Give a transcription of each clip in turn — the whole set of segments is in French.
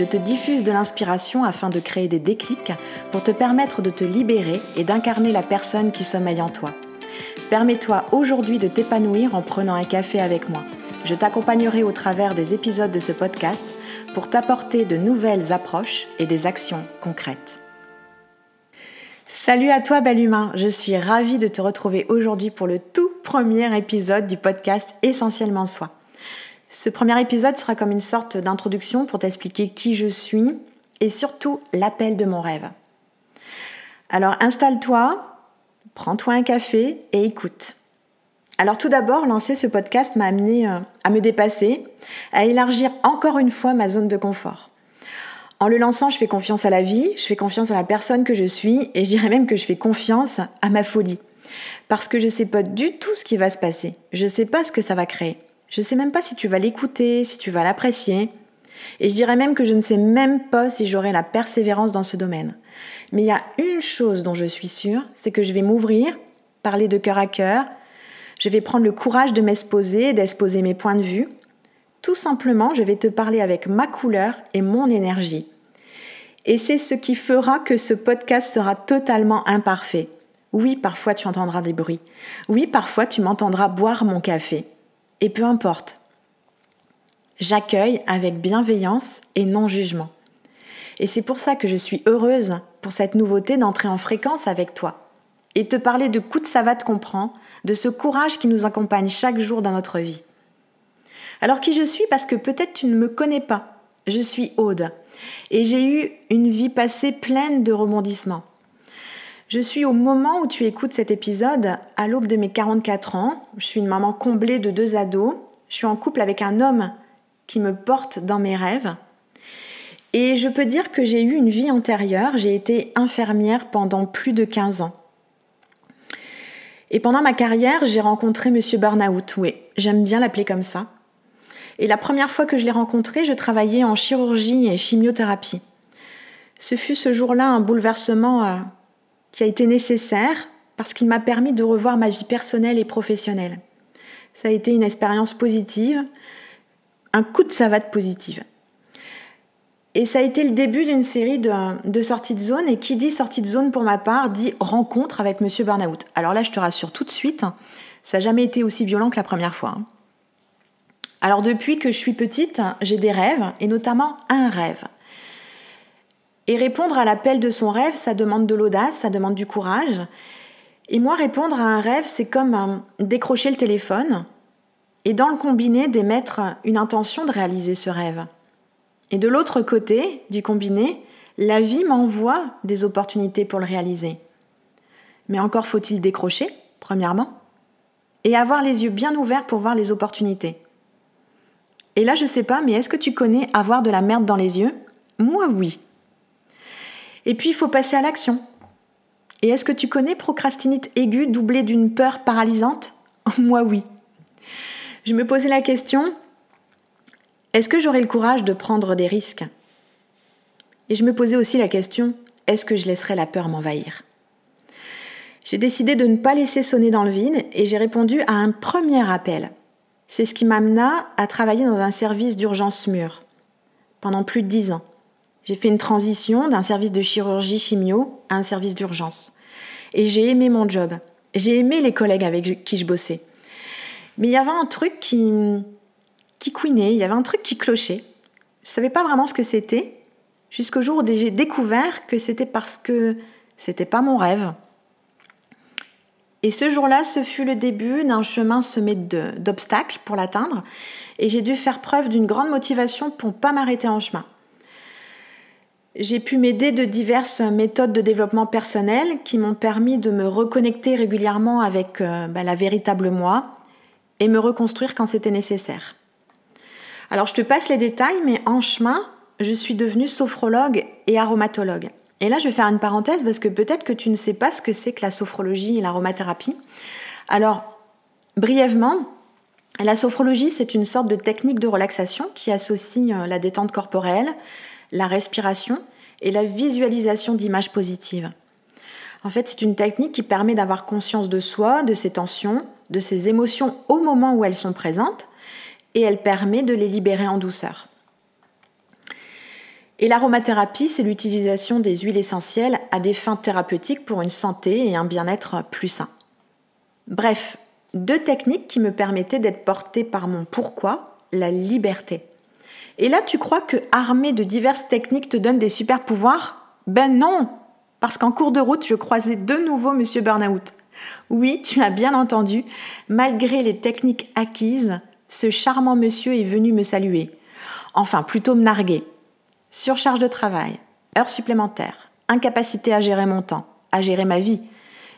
Je te diffuse de l'inspiration afin de créer des déclics pour te permettre de te libérer et d'incarner la personne qui sommeille en toi. Permets-toi aujourd'hui de t'épanouir en prenant un café avec moi. Je t'accompagnerai au travers des épisodes de ce podcast pour t'apporter de nouvelles approches et des actions concrètes. Salut à toi bel humain, je suis ravie de te retrouver aujourd'hui pour le tout premier épisode du podcast Essentiellement Soi. Ce premier épisode sera comme une sorte d'introduction pour t'expliquer qui je suis et surtout l'appel de mon rêve. Alors installe-toi, prends-toi un café et écoute. Alors tout d'abord, lancer ce podcast m'a amené euh, à me dépasser, à élargir encore une fois ma zone de confort. En le lançant, je fais confiance à la vie, je fais confiance à la personne que je suis et je dirais même que je fais confiance à ma folie. Parce que je ne sais pas du tout ce qui va se passer. Je ne sais pas ce que ça va créer. Je ne sais même pas si tu vas l'écouter, si tu vas l'apprécier. Et je dirais même que je ne sais même pas si j'aurai la persévérance dans ce domaine. Mais il y a une chose dont je suis sûre, c'est que je vais m'ouvrir, parler de cœur à cœur, je vais prendre le courage de m'exposer, d'exposer mes points de vue. Tout simplement, je vais te parler avec ma couleur et mon énergie. Et c'est ce qui fera que ce podcast sera totalement imparfait. Oui, parfois tu entendras des bruits. Oui, parfois tu m'entendras boire mon café. Et peu importe. J'accueille avec bienveillance et non jugement. Et c'est pour ça que je suis heureuse pour cette nouveauté d'entrer en fréquence avec toi et te parler de coups de savate qu'on prend, de ce courage qui nous accompagne chaque jour dans notre vie. Alors qui je suis parce que peut-être tu ne me connais pas. Je suis Aude et j'ai eu une vie passée pleine de rebondissements. Je suis au moment où tu écoutes cet épisode, à l'aube de mes 44 ans. Je suis une maman comblée de deux ados. Je suis en couple avec un homme qui me porte dans mes rêves. Et je peux dire que j'ai eu une vie antérieure. J'ai été infirmière pendant plus de 15 ans. Et pendant ma carrière, j'ai rencontré Monsieur Burnout. Oui, j'aime bien l'appeler comme ça. Et la première fois que je l'ai rencontré, je travaillais en chirurgie et chimiothérapie. Ce fut ce jour-là un bouleversement euh, qui a été nécessaire parce qu'il m'a permis de revoir ma vie personnelle et professionnelle. Ça a été une expérience positive, un coup de savate positive. Et ça a été le début d'une série de, sorties de zone. Et qui dit sortie de zone pour ma part dit rencontre avec Monsieur Burnout. Alors là, je te rassure tout de suite, ça n'a jamais été aussi violent que la première fois. Hein. Alors depuis que je suis petite, j'ai des rêves, et notamment un rêve. Et répondre à l'appel de son rêve, ça demande de l'audace, ça demande du courage. Et moi, répondre à un rêve, c'est comme euh, décrocher le téléphone et dans le combiné d'émettre une intention de réaliser ce rêve. Et de l'autre côté du combiné, la vie m'envoie des opportunités pour le réaliser. Mais encore faut-il décrocher, premièrement, et avoir les yeux bien ouverts pour voir les opportunités. Et là, je sais pas, mais est-ce que tu connais avoir de la merde dans les yeux? Moi, oui. Et puis, il faut passer à l'action. Et est-ce que tu connais procrastinite aiguë doublée d'une peur paralysante Moi oui. Je me posais la question, est-ce que j'aurai le courage de prendre des risques? Et je me posais aussi la question, est-ce que je laisserai la peur m'envahir? J'ai décidé de ne pas laisser sonner dans le vide et j'ai répondu à un premier appel. C'est ce qui m'amena à travailler dans un service d'urgence mûre pendant plus de dix ans. J'ai fait une transition d'un service de chirurgie chimio à un service d'urgence. Et j'ai aimé mon job. J'ai aimé les collègues avec qui je bossais. Mais il y avait un truc qui, qui couinait, il y avait un truc qui clochait. Je ne savais pas vraiment ce que c'était, jusqu'au jour où j'ai découvert que c'était parce que c'était pas mon rêve. Et ce jour-là, ce fut le début d'un chemin semé d'obstacles pour l'atteindre, et j'ai dû faire preuve d'une grande motivation pour ne pas m'arrêter en chemin. J'ai pu m'aider de diverses méthodes de développement personnel qui m'ont permis de me reconnecter régulièrement avec euh, bah, la véritable moi et me reconstruire quand c'était nécessaire. Alors je te passe les détails, mais en chemin, je suis devenue sophrologue et aromatologue. Et là, je vais faire une parenthèse parce que peut-être que tu ne sais pas ce que c'est que la sophrologie et l'aromathérapie. Alors, brièvement, la sophrologie, c'est une sorte de technique de relaxation qui associe euh, la détente corporelle, la respiration et la visualisation d'images positives. En fait, c'est une technique qui permet d'avoir conscience de soi, de ses tensions, de ses émotions au moment où elles sont présentes, et elle permet de les libérer en douceur. Et l'aromathérapie, c'est l'utilisation des huiles essentielles à des fins thérapeutiques pour une santé et un bien-être plus sain. Bref, deux techniques qui me permettaient d'être portée par mon pourquoi, la liberté. Et là, tu crois que armé de diverses techniques te donne des super pouvoirs? Ben non Parce qu'en cours de route, je croisais de nouveau Monsieur Burnout. Oui, tu as bien entendu, malgré les techniques acquises, ce charmant monsieur est venu me saluer. Enfin, plutôt me narguer. Surcharge de travail, heures supplémentaires, incapacité à gérer mon temps, à gérer ma vie.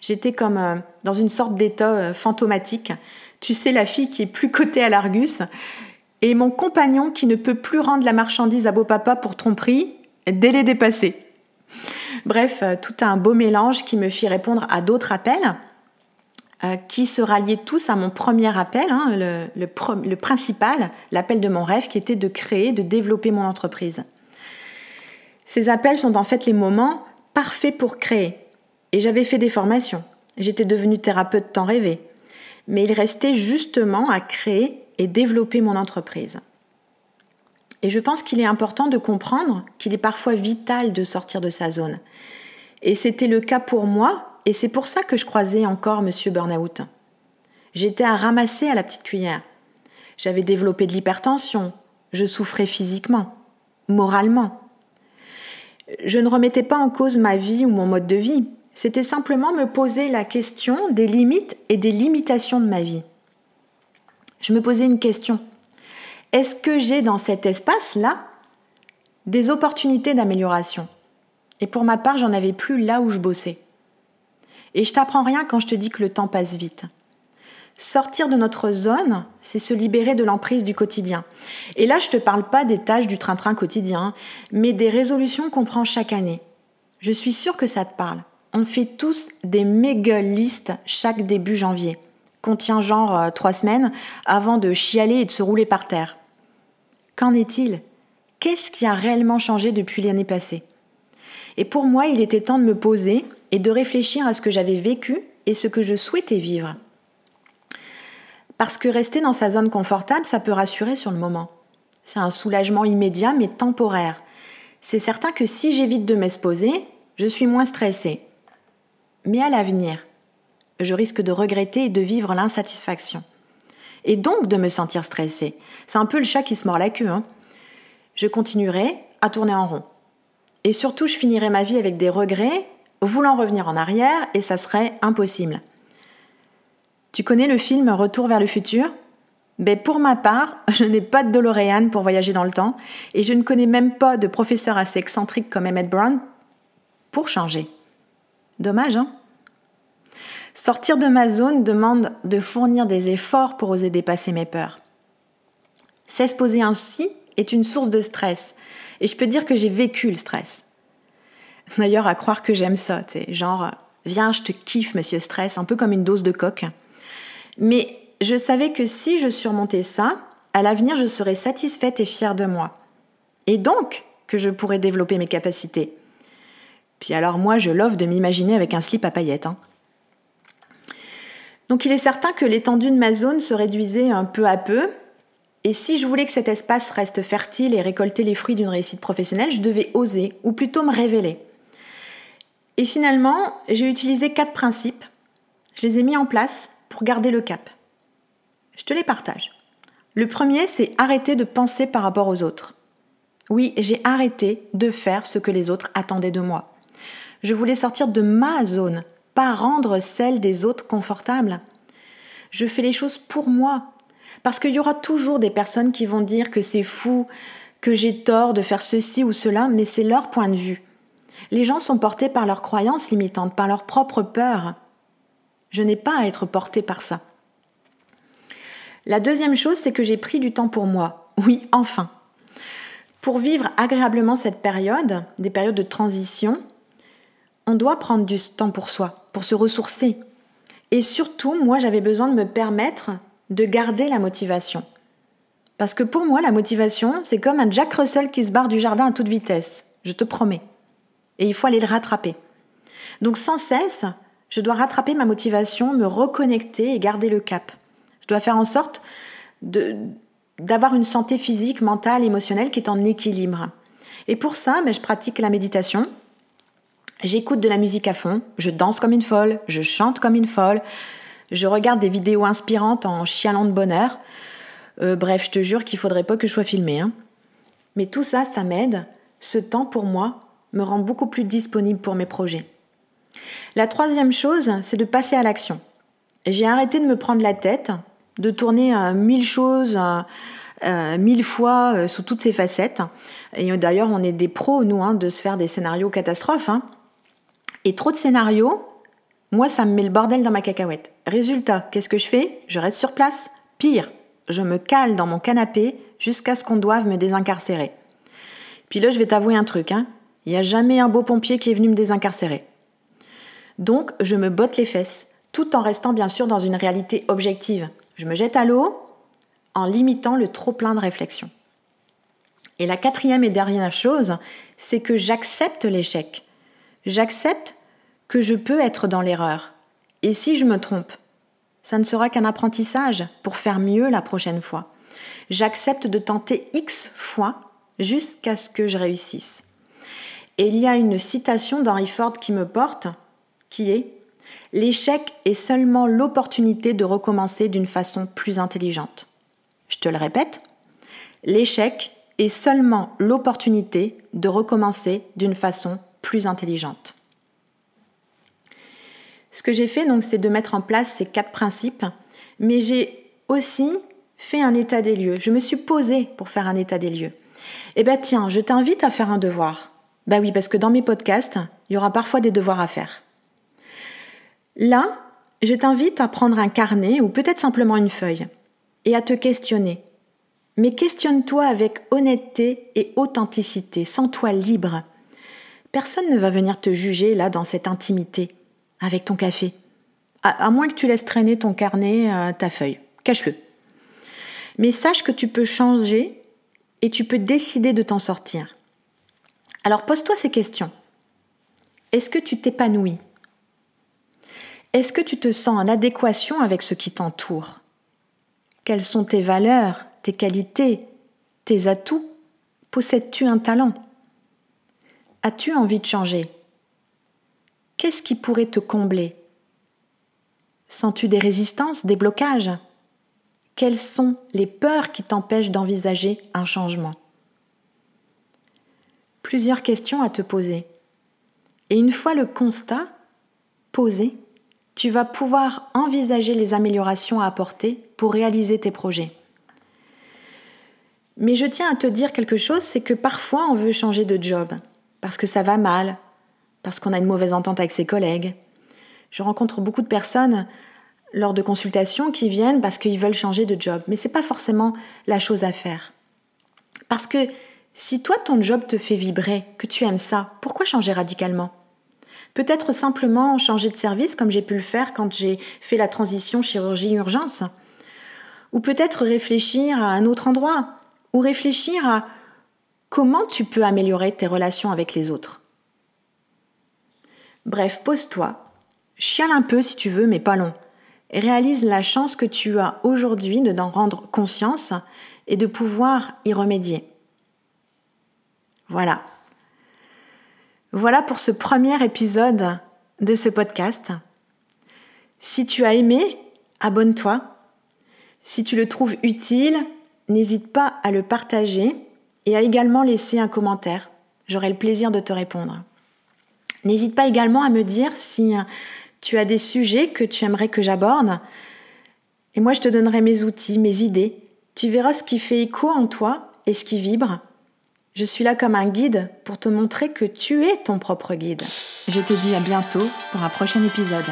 J'étais comme euh, dans une sorte d'état euh, fantomatique. Tu sais, la fille qui est plus cotée à l'Argus et mon compagnon qui ne peut plus rendre la marchandise à beau papa pour tromperie, délai dépassé. Bref, euh, tout un beau mélange qui me fit répondre à d'autres appels qui se ralliaient tous à mon premier appel, hein, le, principal, l'appel de mon rêve qui était de créer, de développer mon entreprise. Ces appels sont en fait les moments parfaits pour créer. Et j'avais fait des formations. J'étais devenue thérapeute temps rêvé. Mais il restait justement à créer et développer mon entreprise. Et je pense qu'il est important de comprendre qu'il est parfois vital de sortir de sa zone. Et c'était le cas pour moi, et c'est pour ça que je croisais encore Monsieur Burnout. J'étais à ramasser à la petite cuillère. J'avais développé de l'hypertension, je souffrais physiquement, moralement, je ne remettais pas en cause ma vie ou mon mode de vie. C'était simplement me poser la question des limites et des limitations de ma vie. Je me posais une question. Est-ce que j'ai dans cet espace-là des opportunités d'amélioration? Et pour ma part, j'en avais plus là où je bossais. Et je t'apprends rien quand je te dis que le temps passe vite. Sortir de notre zone, c'est se libérer de l'emprise du quotidien. Et là, je ne te parle pas des tâches du train-train quotidien, mais des résolutions qu'on prend chaque année. Je suis sûre que ça te parle. On fait tous des méga listes chaque début janvier. Contient genre euh, trois semaines avant de chialer et de se rouler par terre. Qu'en est-il? Qu'est-ce qui a réellement changé depuis l'année passée? Et pour moi, il était temps de me poser et de réfléchir à ce que j'avais vécu et ce que je souhaitais vivre. Parce que rester dans sa zone confortable, ça peut rassurer sur le moment. C'est un soulagement immédiat mais temporaire. C'est certain que si j'évite de m'exposer, je suis moins stressée. Mais à l'avenir, je risque de regretter et de vivre l'insatisfaction. Et donc de me sentir stressée. C'est un peu le chat qui se mord la queue. Hein. Je continuerai à tourner en rond. Et surtout, je finirai ma vie avec des regrets, voulant revenir en arrière, et ça serait impossible. Tu connais le film Retour vers le futur? Ben Pour ma part, je n'ai pas de DeLorean pour voyager dans le temps et je ne connais même pas de professeur assez excentrique comme Emmett Brown pour changer. Dommage, hein? Sortir de ma zone demande de fournir des efforts pour oser dépasser mes peurs. S'exposer ainsi est une source de stress et je peux dire que j'ai vécu le stress. D'ailleurs, à croire que j'aime ça, tu sais, genre, viens, je te kiffe, monsieur stress, un peu comme une dose de coque. Mais je savais que si je surmontais ça, à l'avenir, je serais satisfaite et fière de moi. Et donc que je pourrais développer mes capacités. Puis alors moi, je l'offre de m'imaginer avec un slip à paillettes. Hein. Donc il est certain que l'étendue de ma zone se réduisait un peu à peu. Et si je voulais que cet espace reste fertile et récolter les fruits d'une réussite professionnelle, je devais oser, ou plutôt me révéler. Et finalement, j'ai utilisé quatre principes. Je les ai mis en place pour garder le cap. Je te les partage. Le premier, c'est arrêter de penser par rapport aux autres. Oui, j'ai arrêté de faire ce que les autres attendaient de moi. Je voulais sortir de ma zone, pas rendre celle des autres confortable. Je fais les choses pour moi. Parce qu'il y aura toujours des personnes qui vont dire que c'est fou, que j'ai tort de faire ceci ou cela, mais c'est leur point de vue. Les gens sont portés par leurs croyances limitantes, par leurs propres peurs. Je n'ai pas à être portée par ça. La deuxième chose, c'est que j'ai pris du temps pour moi. Oui, enfin. Pour vivre agréablement cette période, des périodes de transition, on doit prendre du temps pour soi, pour se ressourcer. Et surtout, moi, j'avais besoin de me permettre de garder la motivation. Parce que pour moi, la motivation, c'est comme un Jack Russell qui se barre du jardin à toute vitesse. Je te promets. Et il faut aller le rattraper. Donc sans cesse, je dois rattraper ma motivation, me reconnecter et garder le cap. Je dois faire en sorte d'avoir une santé physique, mentale, émotionnelle qui est en équilibre. Et pour ça, ben, je pratique la méditation. J'écoute de la musique à fond, je danse comme une folle, je chante comme une folle, je regarde des vidéos inspirantes en chialant de bonheur. Euh, bref, je te jure qu'il faudrait pas que je sois filmée. Hein. Mais tout ça, ça m'aide. Ce temps pour moi me rend beaucoup plus disponible pour mes projets. La troisième chose, c'est de passer à l'action. J'ai arrêté de me prendre la tête, de tourner euh, mille choses euh, euh, mille fois sous toutes ces facettes. Et d'ailleurs, on est des pros, nous, hein, de se faire des scénarios catastrophes. Hein. Et trop de scénarios, moi, ça me met le bordel dans ma cacahuète. Résultat, qu'est-ce que je fais? Je reste sur place. Pire, je me cale dans mon canapé jusqu'à ce qu'on doive me désincarcérer. Puis là, je vais t'avouer un truc. Hein. Il n'y a jamais un beau pompier qui est venu me désincarcérer. Donc, je me botte les fesses, tout en restant bien sûr dans une réalité objective. Je me jette à l'eau en limitant le trop-plein de réflexion. Et la quatrième et dernière chose, c'est que j'accepte l'échec. J'accepte que je peux être dans l'erreur. Et si je me trompe, ça ne sera qu'un apprentissage pour faire mieux la prochaine fois. J'accepte de tenter X fois jusqu'à ce que je réussisse. Et il y a une citation d'Henry Ford qui me porte, qui est L'échec est seulement l'opportunité de recommencer d'une façon plus intelligente. Je te le répète, l'échec est seulement l'opportunité de recommencer d'une façon plus intelligente. Ce que j'ai fait, donc, c'est de mettre en place ces quatre principes, mais j'ai aussi fait un état des lieux. Je me suis posée pour faire un état des lieux. Eh bien, tiens, je t'invite à faire un devoir. Bah oui, parce que dans mes podcasts, il y aura parfois des devoirs à faire. Là, je t'invite à prendre un carnet ou peut-être simplement une feuille et à te questionner. Mais questionne-toi avec honnêteté et authenticité, sens-toi libre. Personne ne va venir te juger là dans cette intimité avec ton café. À, moins que tu laisses traîner ton carnet, euh, ta feuille. Cache-le. Mais sache que tu peux changer et tu peux décider de t'en sortir. Alors pose-toi ces questions. Est-ce que tu t'épanouis? Est-ce que tu te sens en adéquation avec ce qui t'entoure? Quelles sont tes valeurs, tes qualités, tes atouts? Possèdes-tu un talent? As-tu envie de changer? Qu'est-ce qui pourrait te combler? Sens-tu des résistances, des blocages? Quelles sont les peurs qui t'empêchent d'envisager un changement? Plusieurs questions à te poser. Et une fois le constat posé, tu vas pouvoir envisager les améliorations à apporter pour réaliser tes projets. Mais je tiens à te dire quelque chose, c'est que parfois on veut changer de job, parce que ça va mal, parce qu'on a une mauvaise entente avec ses collègues. Je rencontre beaucoup de personnes lors de consultations qui viennent parce qu'ils veulent changer de job, mais ce n'est pas forcément la chose à faire. Parce que si toi ton job te fait vibrer, que tu aimes ça, pourquoi changer radicalement? Peut-être simplement changer de service comme j'ai pu le faire quand j'ai fait la transition chirurgie-urgence. Ou peut-être réfléchir à un autre endroit. Ou réfléchir à comment tu peux améliorer tes relations avec les autres? Bref, pose-toi, chiale un peu si tu veux, mais pas long, réalise la chance que tu as aujourd'hui de d'en rendre conscience et de pouvoir y remédier. Voilà. Voilà pour ce premier épisode de ce podcast. Si tu as aimé, abonne-toi. Si tu le trouves utile, n'hésite pas à le partager et à également laisser un commentaire. J'aurai le plaisir de te répondre. N'hésite pas également à me dire si euh, tu as des sujets que tu aimerais que j'aborde. Et moi, je te donnerai mes outils, mes idées. Tu verras ce qui fait écho en toi et ce qui vibre. Je suis là comme un guide pour te montrer que tu es ton propre guide. Je te dis à bientôt pour un prochain épisode.